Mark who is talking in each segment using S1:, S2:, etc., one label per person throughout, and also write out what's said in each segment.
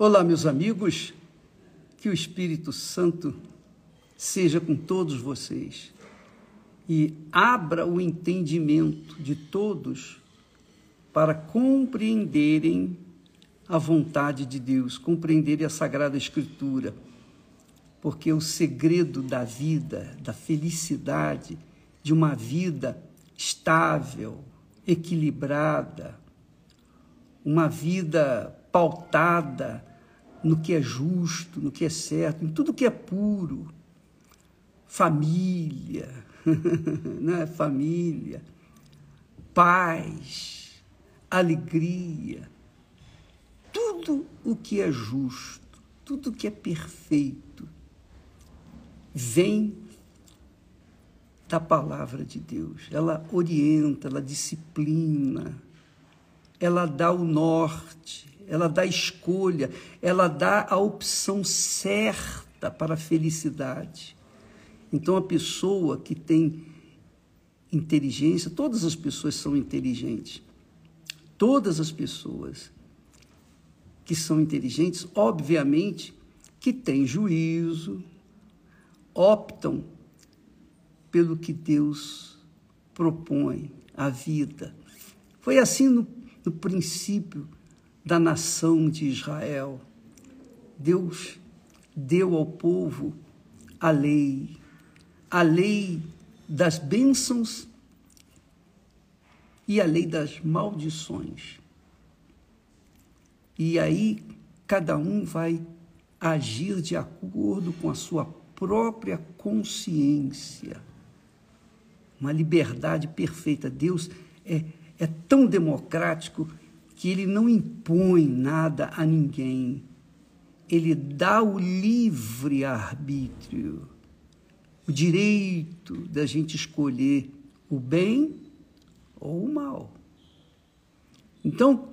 S1: Olá, meus amigos, que o Espírito Santo seja com todos vocês e abra o entendimento de todos para compreenderem a vontade de Deus, compreenderem a Sagrada Escritura, porque o segredo da vida, da felicidade, de uma vida estável, equilibrada, uma vida pautada no que é justo, no que é certo, em tudo que é puro. Família, né? família, paz, alegria, tudo o que é justo, tudo o que é perfeito, vem da palavra de Deus. Ela orienta, ela disciplina, ela dá o norte, ela dá escolha, ela dá a opção certa para a felicidade. Então, a pessoa que tem inteligência, todas as pessoas são inteligentes. Todas as pessoas que são inteligentes, obviamente, que têm juízo, optam pelo que Deus propõe, a vida. Foi assim no, no princípio da nação de Israel. Deus deu ao povo a lei, a lei das bênçãos e a lei das maldições. E aí cada um vai agir de acordo com a sua própria consciência. Uma liberdade perfeita. Deus é, é tão democrático que ele não impõe nada a ninguém. Ele dá o livre arbítrio, o direito da gente escolher o bem ou o mal. Então,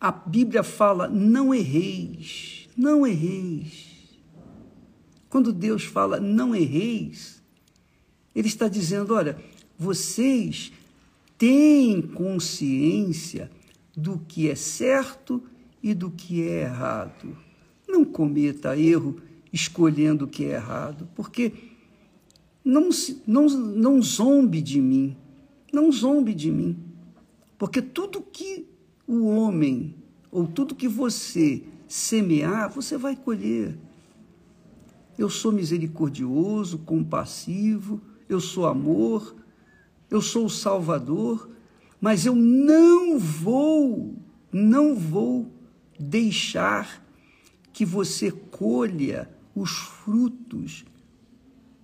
S1: a Bíblia fala: não erreis, não erreis. Quando Deus fala não erreis, Ele está dizendo: olha, vocês tem consciência do que é certo e do que é errado. Não cometa erro escolhendo o que é errado, porque não, não, não zombe de mim, não zombe de mim, porque tudo que o homem ou tudo que você semear, você vai colher. Eu sou misericordioso, compassivo, eu sou amor, eu sou o Salvador, mas eu não vou, não vou deixar que você colha os frutos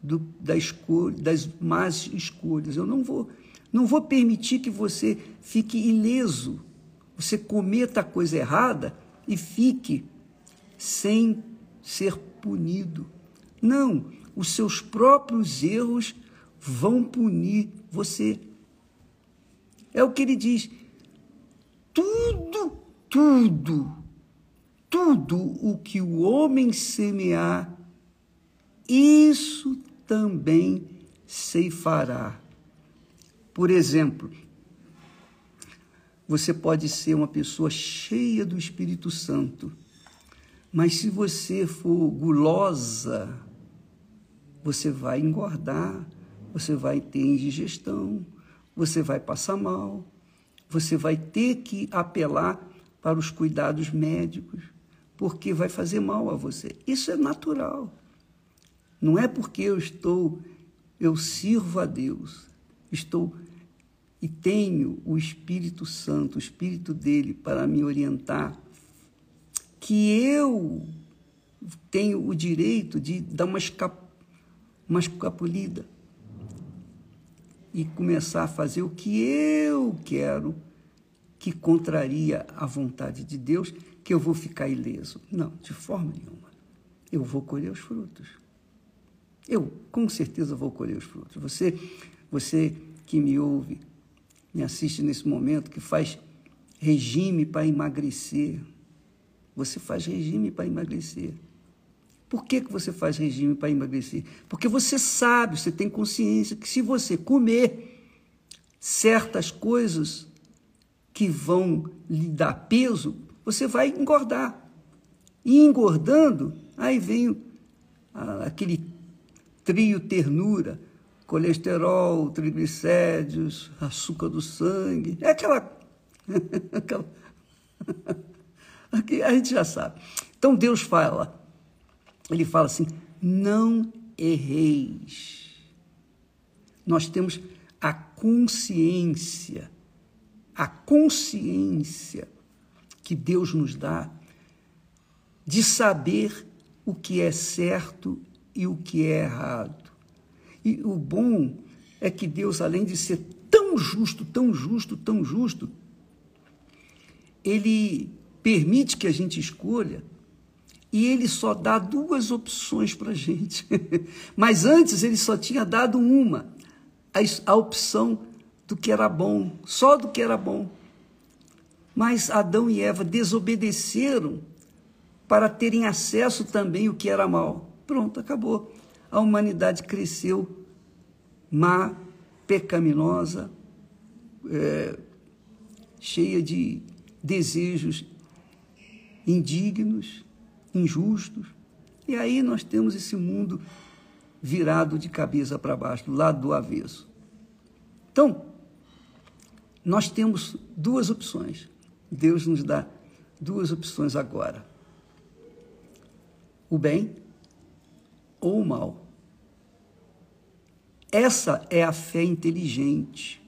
S1: do, da escolha, das más escolhas. Eu não vou, não vou permitir que você fique ileso, você cometa a coisa errada e fique sem ser punido. Não, os seus próprios erros vão punir você. É o que ele diz. Tudo, tudo, tudo o que o homem semear, isso também ceifará. Por exemplo, você pode ser uma pessoa cheia do Espírito Santo, mas se você for gulosa, você vai engordar, você vai ter indigestão, você vai passar mal, você vai ter que apelar para os cuidados médicos, porque vai fazer mal a você. Isso é natural. Não é porque eu estou, eu sirvo a Deus, estou e tenho o Espírito Santo, o Espírito dele para me orientar, que eu tenho o direito de dar uma, escap uma escapulida e começar a fazer o que eu quero, que contraria a vontade de Deus, que eu vou ficar ileso. Não, de forma nenhuma. Eu vou colher os frutos. Eu, com certeza, vou colher os frutos. Você, você que me ouve, me assiste nesse momento, que faz regime para emagrecer. Você faz regime para emagrecer. Por que, que você faz regime para emagrecer? Porque você sabe, você tem consciência que se você comer certas coisas que vão lhe dar peso, você vai engordar. E engordando, aí vem aquele trio ternura, colesterol, triglicéridos, açúcar do sangue, é aquela. aquela a gente já sabe. Então Deus fala, ele fala assim: não erreis. Nós temos a consciência, a consciência que Deus nos dá de saber o que é certo e o que é errado. E o bom é que Deus, além de ser tão justo, tão justo, tão justo, ele permite que a gente escolha e ele só dá duas opções para a gente. Mas antes ele só tinha dado uma, a, a opção do que era bom, só do que era bom. Mas Adão e Eva desobedeceram para terem acesso também o que era mal. Pronto, acabou. A humanidade cresceu má, pecaminosa, é, cheia de desejos indignos, injustos. E aí nós temos esse mundo virado de cabeça para baixo, do lado do avesso. Então, nós temos duas opções. Deus nos dá duas opções agora: o bem ou o mal. Essa é a fé inteligente,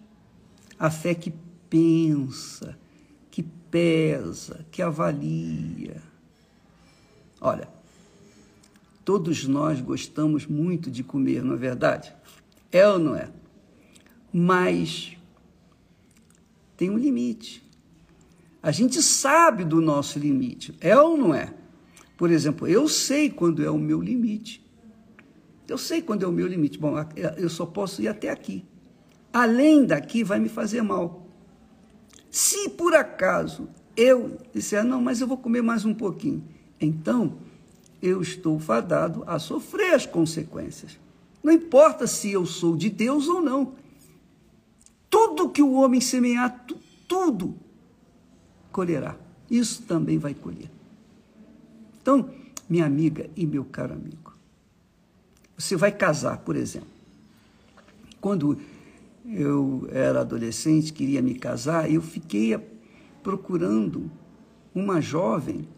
S1: a fé que pensa, que pesa, que avalia. Olha, todos nós gostamos muito de comer, não é verdade? É ou não é? Mas tem um limite. A gente sabe do nosso limite, é ou não é? Por exemplo, eu sei quando é o meu limite. Eu sei quando é o meu limite. Bom, eu só posso ir até aqui. Além daqui vai me fazer mal. Se por acaso eu disser, não, mas eu vou comer mais um pouquinho, então eu estou fadado a sofrer as consequências. Não importa se eu sou de Deus ou não. Tudo que o homem semear, tudo colherá. Isso também vai colher. Então, minha amiga e meu caro amigo, você vai casar, por exemplo. Quando eu era adolescente, queria me casar, eu fiquei procurando uma jovem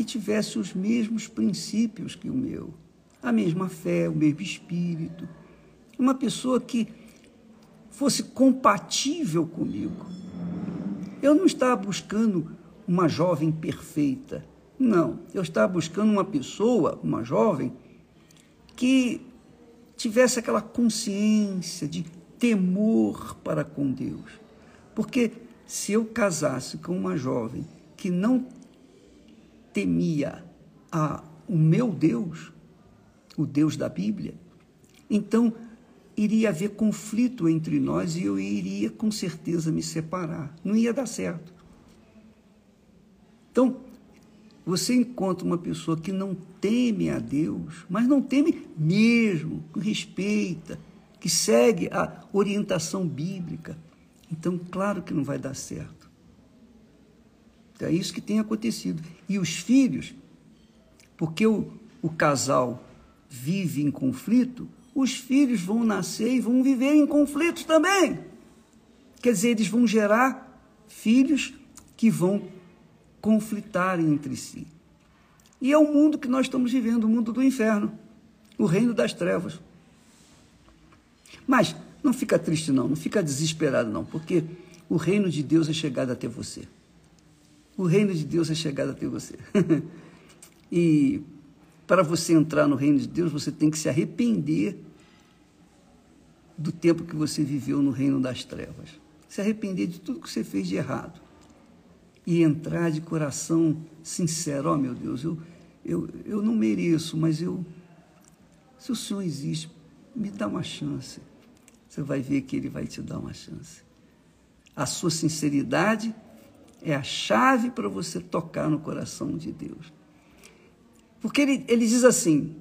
S1: que tivesse os mesmos princípios que o meu, a mesma fé, o mesmo espírito, uma pessoa que fosse compatível comigo. Eu não estava buscando uma jovem perfeita, não. Eu estava buscando uma pessoa, uma jovem, que tivesse aquela consciência de temor para com Deus. Porque se eu casasse com uma jovem que não temia a, o meu Deus, o Deus da Bíblia, então iria haver conflito entre nós e eu iria com certeza me separar. Não ia dar certo. Então, você encontra uma pessoa que não teme a Deus, mas não teme mesmo, que respeita, que segue a orientação bíblica, então, claro que não vai dar certo. É isso que tem acontecido. E os filhos, porque o, o casal vive em conflito, os filhos vão nascer e vão viver em conflitos também. Quer dizer, eles vão gerar filhos que vão conflitarem entre si. E é o mundo que nós estamos vivendo, o mundo do inferno, o reino das trevas. Mas não fica triste não, não fica desesperado não, porque o reino de Deus é chegado até você. O reino de Deus é chegado até você. e para você entrar no reino de Deus, você tem que se arrepender do tempo que você viveu no reino das trevas. Se arrepender de tudo que você fez de errado e entrar de coração sincero, ó oh, meu Deus, eu, eu, eu não mereço, mas eu, se o Senhor existe, me dá uma chance. Você vai ver que Ele vai te dar uma chance. A sua sinceridade é a chave para você tocar no coração de Deus. Porque ele, ele diz assim,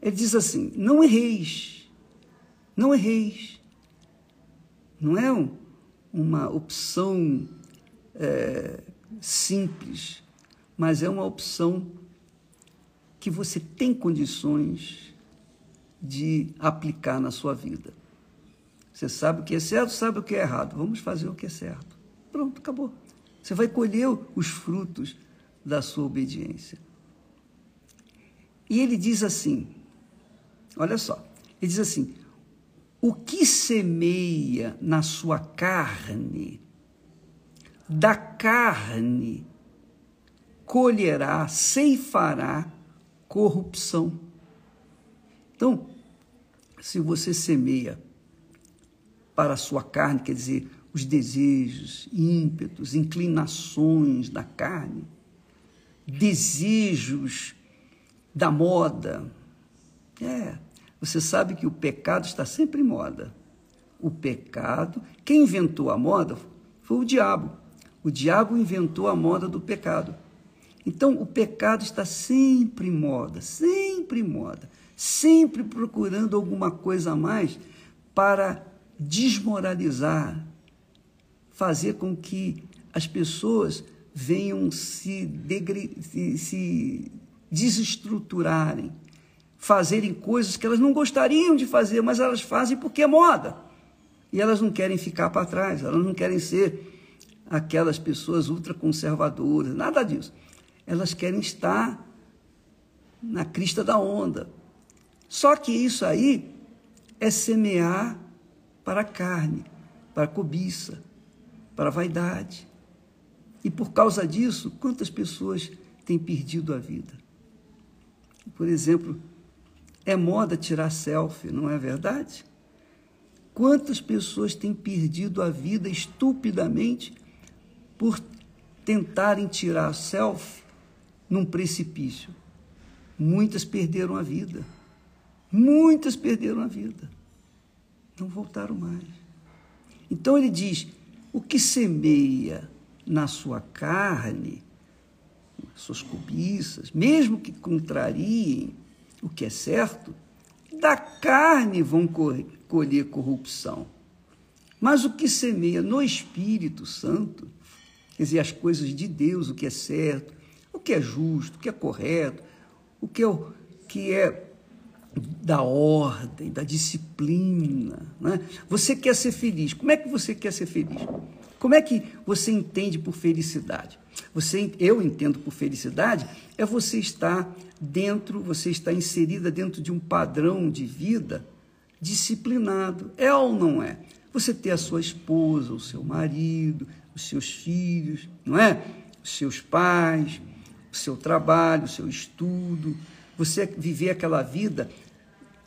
S1: ele diz assim, não erreis, não erreis. Não é um, uma opção é, simples, mas é uma opção que você tem condições de aplicar na sua vida. Você sabe o que é certo, sabe o que é errado. Vamos fazer o que é certo. Pronto, acabou. Você vai colher os frutos da sua obediência. E ele diz assim: olha só, ele diz assim: o que semeia na sua carne, da carne colherá, ceifará corrupção. Então, se você semeia para a sua carne, quer dizer, os desejos, ímpetos, inclinações da carne, desejos da moda. É, você sabe que o pecado está sempre em moda. O pecado, quem inventou a moda foi o diabo. O diabo inventou a moda do pecado. Então, o pecado está sempre em moda, sempre em moda, sempre procurando alguma coisa a mais para desmoralizar, fazer com que as pessoas venham se, degre... se, se desestruturarem, fazerem coisas que elas não gostariam de fazer, mas elas fazem porque é moda. E elas não querem ficar para trás, elas não querem ser aquelas pessoas ultraconservadoras, nada disso. Elas querem estar na crista da onda. Só que isso aí é semear para a carne, para a cobiça, para a vaidade. E por causa disso, quantas pessoas têm perdido a vida? Por exemplo, é moda tirar selfie, não é verdade? Quantas pessoas têm perdido a vida estupidamente por tentarem tirar selfie num precipício? Muitas perderam a vida. Muitas perderam a vida. Não voltaram mais. Então ele diz: o que semeia na sua carne, suas cobiças, mesmo que contrariem o que é certo, da carne vão colher corrupção. Mas o que semeia no Espírito Santo, quer dizer, as coisas de Deus, o que é certo, o que é justo, o que é correto, o que é, o que é da ordem, da disciplina. Né? Você quer ser feliz. Como é que você quer ser feliz? Como é que você entende por felicidade? Você, eu entendo por felicidade é você estar dentro, você está inserida dentro de um padrão de vida disciplinado. É ou não é? Você ter a sua esposa, o seu marido, os seus filhos, não é? Os seus pais, o seu trabalho, o seu estudo, você viver aquela vida,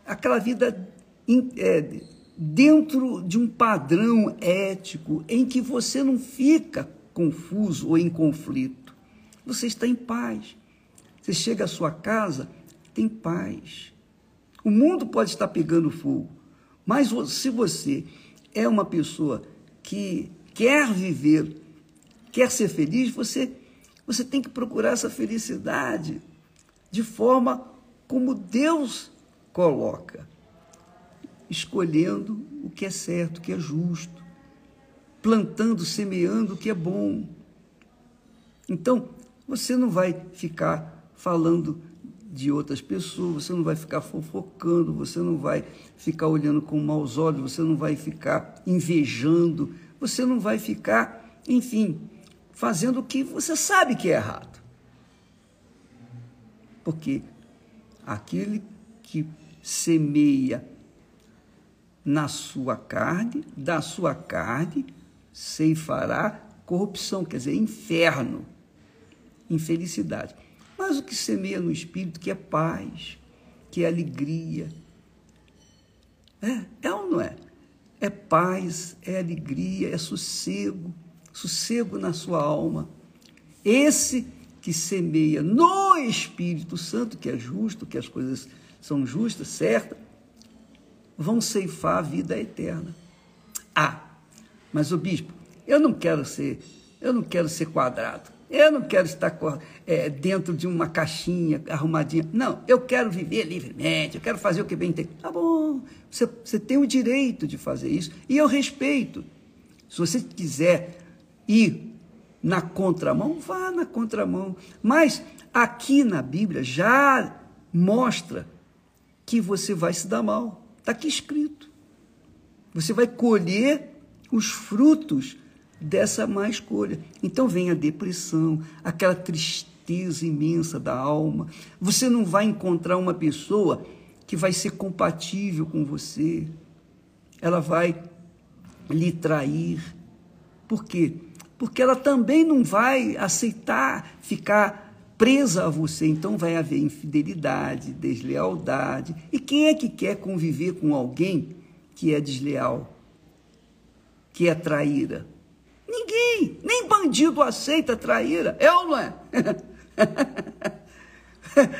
S1: aquela vida é, dentro de um padrão ético em que você não fica confuso ou em conflito. Você está em paz. Você chega à sua casa, tem paz. O mundo pode estar pegando fogo, mas se você é uma pessoa que quer viver, quer ser feliz, você, você tem que procurar essa felicidade de forma como Deus coloca, escolhendo o que é certo, o que é justo, plantando, semeando o que é bom. Então, você não vai ficar falando de outras pessoas, você não vai ficar fofocando, você não vai ficar olhando com maus olhos, você não vai ficar invejando, você não vai ficar, enfim, fazendo o que você sabe que é errado. Porque aquele que semeia na sua carne, da sua carne ceifará corrupção, quer dizer, inferno, infelicidade. Mas o que semeia no espírito, que é paz, que é alegria. É, é ou não é? É paz, é alegria, é sossego, sossego na sua alma. Esse que semeia no Espírito Santo, que é justo, que as coisas são justas, certas, vão ceifar a vida eterna. Ah, mas o bispo, eu não quero ser, eu não quero ser quadrado. Eu não quero estar é, dentro de uma caixinha arrumadinha. Não, eu quero viver livremente, eu quero fazer o que bem tem. Tá bom, você, você tem o direito de fazer isso e eu respeito. Se você quiser ir na contramão, vá na contramão. Mas aqui na Bíblia já mostra que você vai se dar mal. Está aqui escrito. Você vai colher os frutos dessa má escolha. Então vem a depressão, aquela tristeza imensa da alma. Você não vai encontrar uma pessoa que vai ser compatível com você. Ela vai lhe trair. Por quê? Porque ela também não vai aceitar ficar presa a você. Então vai haver infidelidade, deslealdade. E quem é que quer conviver com alguém que é desleal, que é traíra? Ninguém, nem bandido aceita traíra, é ou não é?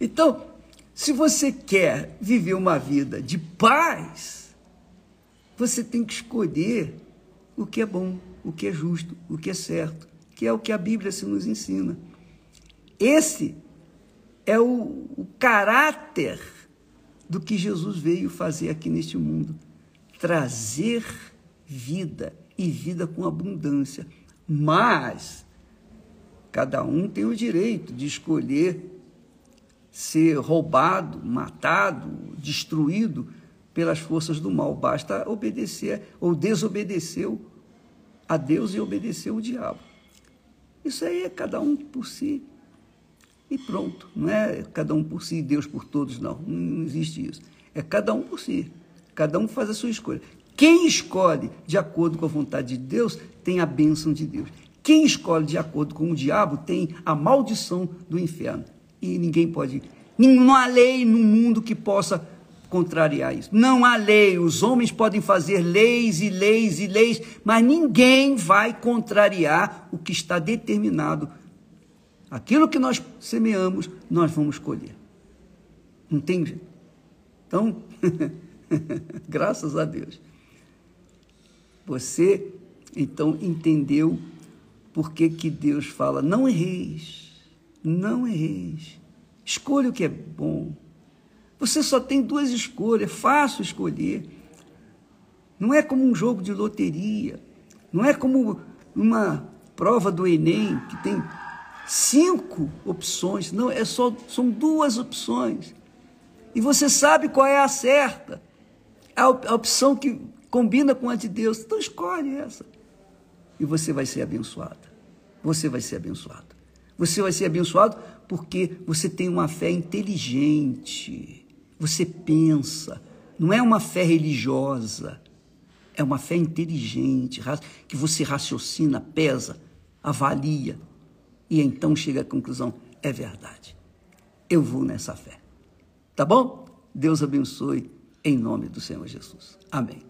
S1: então, se você quer viver uma vida de paz, você tem que escolher o que é bom, o que é justo, o que é certo, que é o que a Bíblia se nos ensina. Esse é o, o caráter do que Jesus veio fazer aqui neste mundo trazer vida e vida com abundância. Mas cada um tem o direito de escolher ser roubado, matado, destruído pelas forças do mal. Basta obedecer ou desobedeceu a Deus e obedeceu o diabo. Isso aí é cada um por si. E pronto. Não é cada um por si e Deus por todos, não. Não existe isso. É cada um por si. Cada um faz a sua escolha. Quem escolhe de acordo com a vontade de Deus tem a bênção de Deus. Quem escolhe de acordo com o diabo tem a maldição do inferno e ninguém pode. Não há lei no mundo que possa contrariar isso. Não há lei. Os homens podem fazer leis e leis e leis, mas ninguém vai contrariar o que está determinado. Aquilo que nós semeamos, nós vamos colher. Jeito. Então, graças a Deus. Você, então, entendeu por que, que Deus fala: não erreis não erreis. Escolha o que é bom. Você só tem duas escolhas, é fácil escolher. Não é como um jogo de loteria, não é como uma prova do Enem que tem cinco opções, não, é só são duas opções. E você sabe qual é a certa. A, a opção que combina com a de Deus. Então escolhe essa. E você vai ser abençoada. Você vai ser abençoado. Você vai ser abençoado porque você tem uma fé inteligente. Você pensa. Não é uma fé religiosa. É uma fé inteligente, que você raciocina, pesa, avalia e então chega à conclusão: é verdade. Eu vou nessa fé. Tá bom? Deus abençoe em nome do Senhor Jesus. Amém.